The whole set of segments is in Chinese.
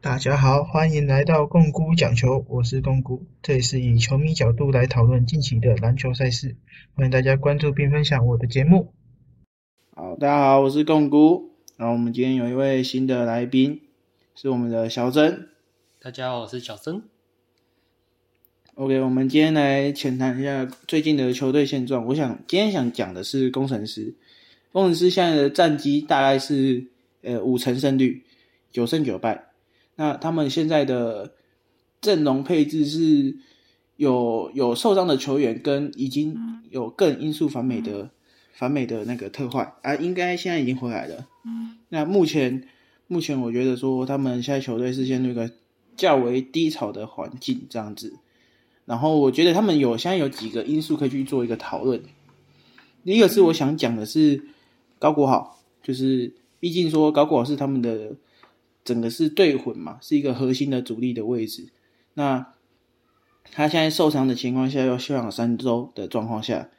大家好，欢迎来到共姑讲球，我是共姑，这里是以球迷角度来讨论近期的篮球赛事，欢迎大家关注并分享我的节目。好，大家好，我是共姑，然后我们今天有一位新的来宾，是我们的小曾。大家好，我是小曾。OK，我们今天来浅谈一下最近的球队现状。我想今天想讲的是工程师，工程师现在的战绩大概是呃五成胜率，九胜九败。那他们现在的阵容配置是有有受伤的球员，跟已经有更因素反美的反美的那个特坏啊，应该现在已经回来了。那目前目前我觉得说他们现在球队是陷入一个较为低潮的环境这样子。然后我觉得他们有现在有几个因素可以去做一个讨论。第一个是我想讲的是高国豪，就是毕竟说高国豪是他们的整个是队魂嘛，是一个核心的主力的位置。那他现在受伤的情况下，要休养三周的状况下，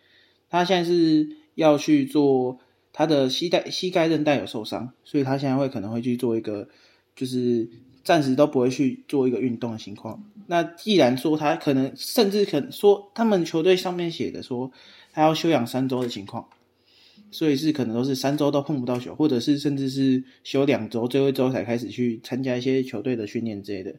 他现在是要去做他的膝盖膝盖韧带有受伤，所以他现在会可能会去做一个就是。暂时都不会去做一个运动的情况。那既然说他可能，甚至可能说他们球队上面写的说他要休养三周的情况，所以是可能都是三周都碰不到球，或者是甚至是休两周，最后一周才开始去参加一些球队的训练之类的。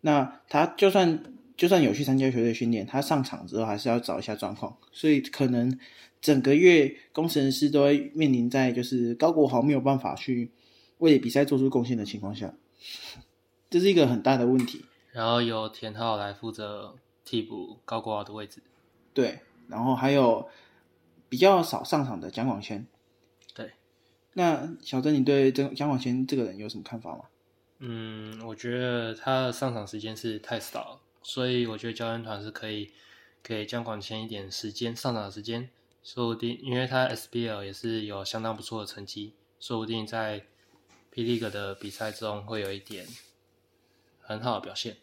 那他就算就算有去参加球队训练，他上场之后还是要找一下状况，所以可能整个月工程师都会面临在就是高国豪没有办法去为比赛做出贡献的情况下。这是一个很大的问题。然后由田浩来负责替补高国豪的位置。对，然后还有比较少上场的蒋广谦。对，那小曾，你对这蒋广谦这个人有什么看法吗？嗯，我觉得他的上场时间是太少了，所以我觉得教练团是可以给姜广谦一点时间上场的时间，说不定因为他 SBL 也是有相当不错的成绩，说不定在。P League 的比赛中会有一点很好的表现，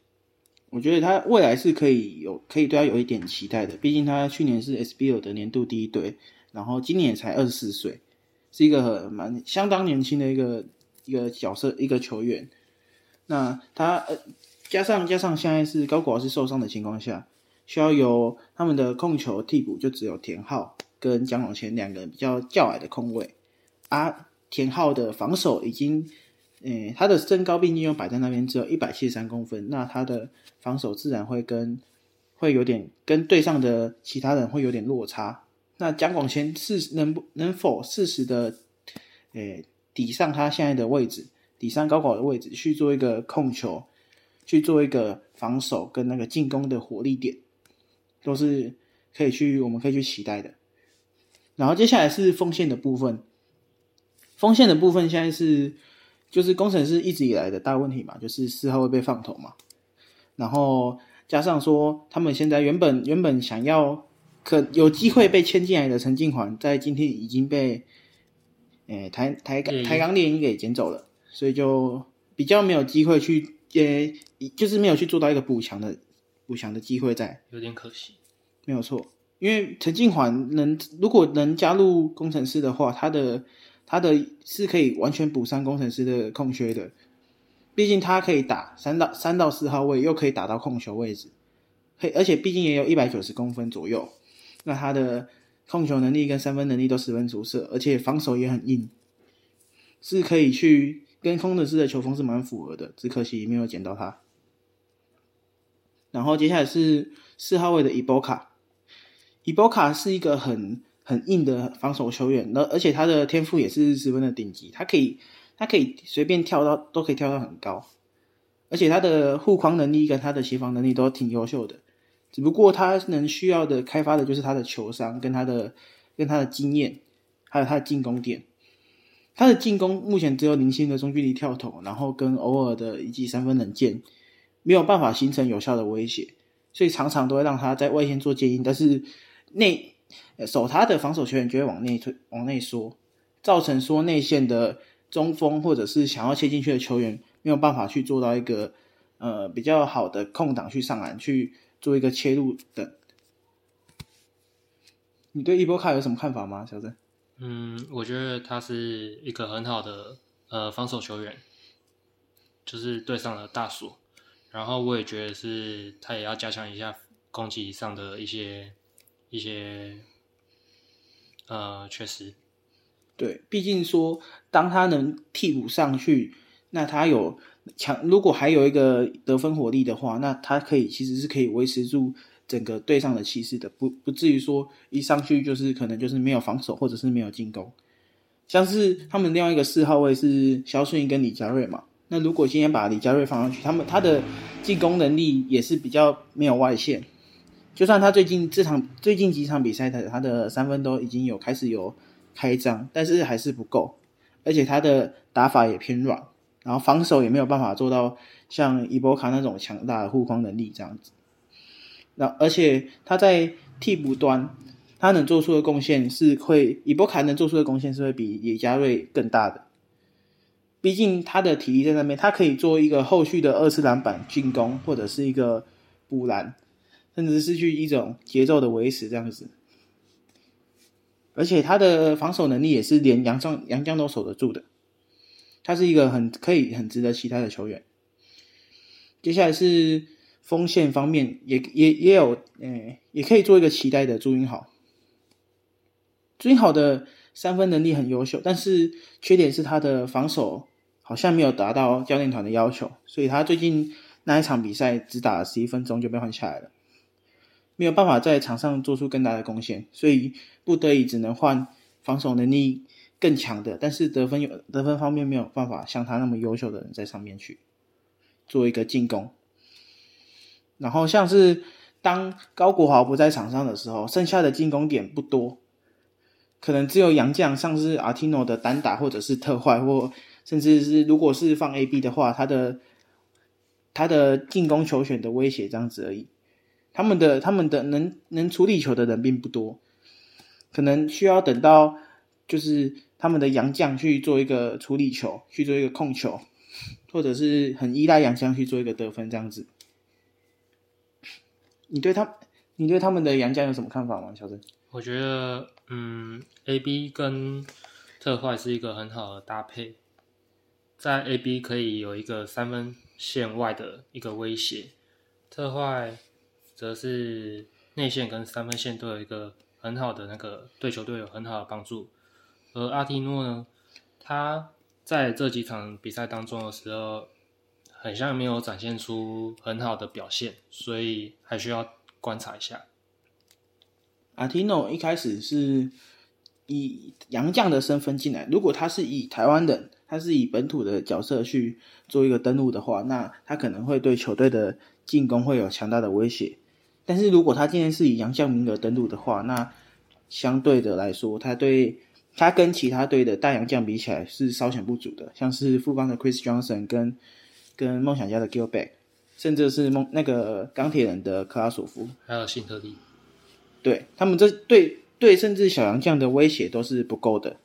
我觉得他未来是可以有可以对他有一点期待的。毕竟他去年是 SBL 的年度第一队，然后今年也才二十四岁，是一个蛮相当年轻的一个一个角色一个球员。那他呃加上加上现在是高国豪是受伤的情况下，需要由他们的控球替补就只有田浩跟蒋永谦两个比较较矮的控卫啊。田浩的防守已经，诶，他的身高毕竟又摆在那边，只有一百七十三公分，那他的防守自然会跟会有点跟队上的其他人会有点落差。那蒋广贤是能不能否适时的，诶，抵上他现在的位置，抵上高考的位置去做一个控球，去做一个防守跟那个进攻的火力点，都是可以去我们可以去期待的。然后接下来是锋线的部分。锋线的部分现在是，就是工程师一直以来的大问题嘛，就是四号会被放投嘛，然后加上说他们现在原本原本想要可有机会被签进来的陈静环，在今天已经被，诶台台台钢猎鹰给捡走了，所以就比较没有机会去，呃，就是没有去做到一个补强的补强的机会在，有点可惜，没有错，因为陈静环能如果能加入工程师的话，他的。他的是可以完全补上工程师的空缺的，毕竟他可以打三到三到四号位，又可以打到控球位置，可以而且毕竟也有一百九十公分左右，那他的控球能力跟三分能力都十分出色，而且防守也很硬，是可以去跟工程师的球风是蛮符合的，只可惜没有捡到他。然后接下来是四号位的伊波卡，伊波卡是一个很。很硬的防守球员，而而且他的天赋也是十分的顶级，他可以，他可以随便跳到，都可以跳到很高，而且他的护框能力跟他的协防能力都挺优秀的，只不过他能需要的开发的就是他的球商跟他的跟他的经验，还有他的进攻点，他的进攻目前只有零星的中距离跳投，然后跟偶尔的一记三分冷箭，没有办法形成有效的威胁，所以常常都会让他在外线做接应，但是内。守他的防守球员就会往内推、往内缩，造成说内线的中锋或者是想要切进去的球员没有办法去做到一个呃比较好的空档去上篮去做一个切入等。你对伊波卡有什么看法吗，小郑？嗯，我觉得他是一个很好的呃防守球员，就是对上了大锁。然后我也觉得是他也要加强一下攻击上的一些一些呃确实。对，毕竟说当他能替补上去，那他有强，如果还有一个得分火力的话，那他可以其实是可以维持住整个队上的气势的，不不至于说一上去就是可能就是没有防守或者是没有进攻。像是他们另外一个四号位是肖顺义跟李佳瑞嘛，那如果今天把李佳瑞放上去，他们他的进攻能力也是比较没有外线，就算他最近这场最近几场比赛的他的三分都已经有开始有。开张，但是还是不够，而且他的打法也偏软，然后防守也没有办法做到像伊波卡那种强大的护框能力这样子。那而且他在替补端，他能做出的贡献是会伊波卡能做出的贡献是会比野加瑞更大的。毕竟他的体力在那边，他可以做一个后续的二次篮板进攻，或者是一个补篮，甚至失去一种节奏的维持这样子。而且他的防守能力也是连杨将杨将都守得住的，他是一个很可以很值得期待的球员。接下来是锋线方面，也也也有，诶，也可以做一个期待的朱云豪。朱云豪的三分能力很优秀，但是缺点是他的防守好像没有达到教练团的要求，所以他最近那一场比赛只打了十一分钟就被换下来了。没有办法在场上做出更大的贡献，所以不得已只能换防守能力更强的，但是得分有得分方面没有办法像他那么优秀的人在上面去做一个进攻。然后像是当高国豪不在场上的时候，剩下的进攻点不多，可能只有杨将，像是阿提诺的单打或者是特坏，或甚至是如果是放 A B 的话，他的他的进攻球权的威胁这样子而已。他们的他们的能能处理球的人并不多，可能需要等到就是他们的洋将去做一个处理球，去做一个控球，或者是很依赖洋将去做一个得分这样子。你对他，你对他们的洋将有什么看法吗，小郑？我觉得，嗯，A B 跟特坏是一个很好的搭配，在 A B 可以有一个三分线外的一个威胁，特坏。则是内线跟三分线都有一个很好的那个对球队有很好的帮助，而阿提诺呢，他在这几场比赛当中的时候，很像没有展现出很好的表现，所以还需要观察一下。阿提诺一开始是以洋将的身份进来，如果他是以台湾人，他是以本土的角色去做一个登陆的话，那他可能会对球队的进攻会有强大的威胁。但是如果他今天是以洋将名额登陆的话，那相对的来说，他对他跟其他队的大洋将比起来是稍显不足的。像是富邦的 Chris Johnson 跟跟梦想家的 Gilbert，甚至是梦那个钢铁人的克拉索夫，还有辛特利，对他们这对对甚至小洋将的威胁都是不够的。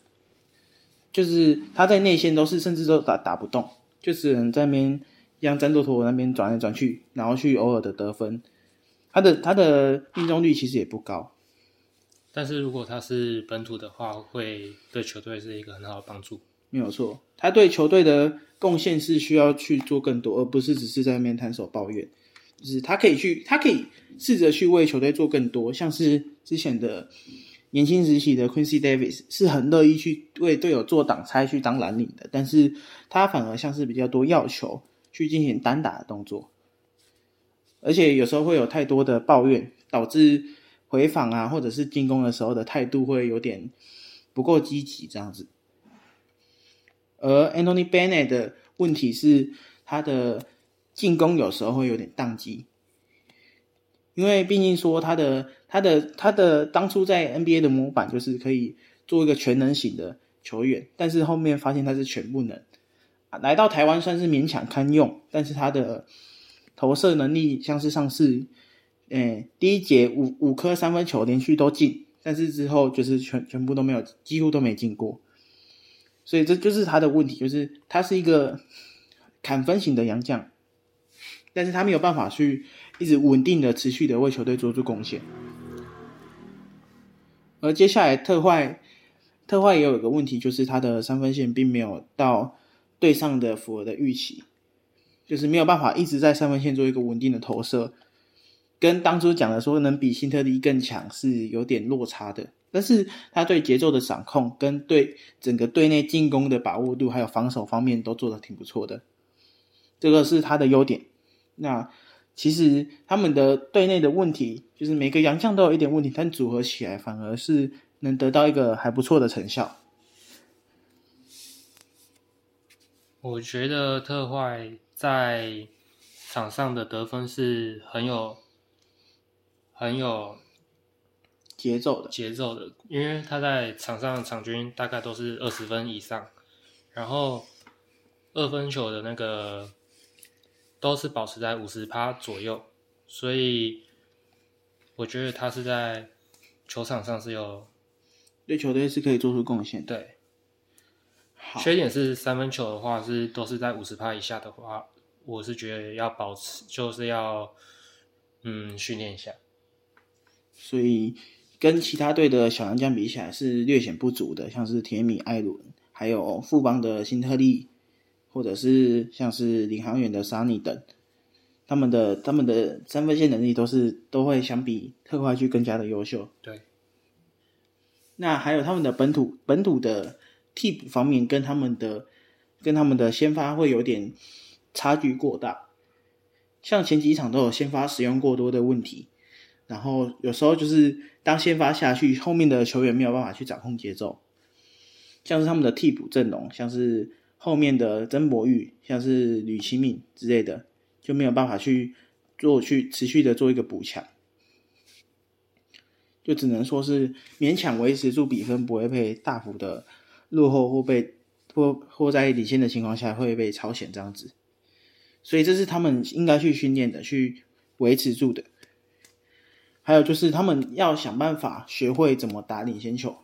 就是他在内线都是甚至都打打不动，就只能在那边让詹多托那边转来转去，然后去偶尔的得分。他的他的命中率其实也不高，但是如果他是本土的话，会对球队是一个很好的帮助。没有错，他对球队的贡献是需要去做更多，而不是只是在那边摊手抱怨。就是他可以去，他可以试着去为球队做更多，像是之前的年轻时期的 Quincy Davis 是很乐意去为队友做挡拆去当蓝领的，但是他反而像是比较多要求去进行单打的动作。而且有时候会有太多的抱怨，导致回访啊，或者是进攻的时候的态度会有点不够积极这样子。而 Anthony Bennett 的问题是，他的进攻有时候会有点宕机，因为毕竟说他的他的他的当初在 NBA 的模板就是可以做一个全能型的球员，但是后面发现他是全不能，来到台湾算是勉强堪用，但是他的。投射能力像是上次，诶，第一节五五颗三分球连续都进，但是之后就是全全部都没有，几乎都没进过，所以这就是他的问题，就是他是一个砍分型的洋将，但是他没有办法去一直稳定的、持续的为球队做出贡献。而接下来特坏，特坏也有一个问题，就是他的三分线并没有到对上的符合的预期。就是没有办法一直在三分线做一个稳定的投射，跟当初讲的说能比辛特利更强是有点落差的。但是他对节奏的掌控，跟对整个队内进攻的把握度，还有防守方面都做的挺不错的，这个是他的优点。那其实他们的队内的问题，就是每个洋将都有一点问题，但组合起来反而是能得到一个还不错的成效。我觉得特坏在场上的得分是很有很有节奏的，节奏的，因为他在场上场均大概都是二十分以上，然后二分球的那个都是保持在五十趴左右，所以我觉得他是在球场上是有对球队是可以做出贡献。对，好，缺点是三分球的话是都是在五十趴以下的话，我是觉得要保持就是要嗯训练一下。所以跟其他队的小洋将比起来是略显不足的，像是铁米、艾伦，还有富邦的辛特利，或者是像是领航员的沙尼等，他们的他们的三分线能力都是都会相比特快区更加的优秀。对，那还有他们的本土本土的替补方面，跟他们的跟他们的先发会有点差距过大，像前几场都有先发使用过多的问题。然后有时候就是当先发下去，后面的球员没有办法去掌控节奏，像是他们的替补阵容，像是后面的曾博玉，像是吕其敏之类的，就没有办法去做去持续的做一个补强，就只能说是勉强维持住比分，不会被大幅的落后或被或或在领先的情况下会被超前这样子，所以这是他们应该去训练的，去维持住的。还有就是，他们要想办法学会怎么打领先球，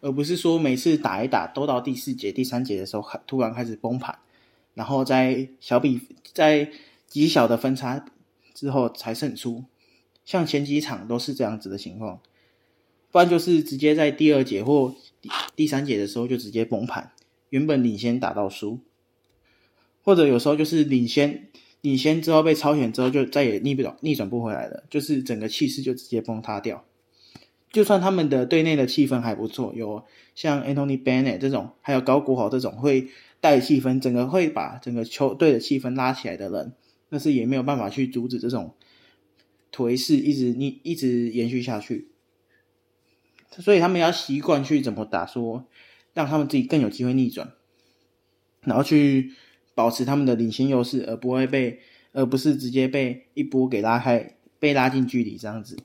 而不是说每次打一打都到第四节、第三节的时候，突然开始崩盘，然后在小比在极小的分差之后才胜出。像前几场都是这样子的情况，不然就是直接在第二节或第三节的时候就直接崩盘，原本领先打到输，或者有时候就是领先。领先之后被超选之后，就再也逆不了、逆转不回来了，就是整个气势就直接崩塌掉。就算他们的队内的气氛还不错，有像 Anthony Bennett 这种，还有高国豪这种会带气氛，整个会把整个球队的气氛拉起来的人，但是也没有办法去阻止这种颓势一直逆一直延续下去。所以他们要习惯去怎么打，说让他们自己更有机会逆转，然后去。保持他们的领先优势，而不会被，而不是直接被一波给拉开，被拉近距离这样子。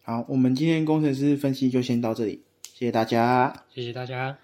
好，我们今天工程师分析就先到这里，谢谢大家，谢谢大家。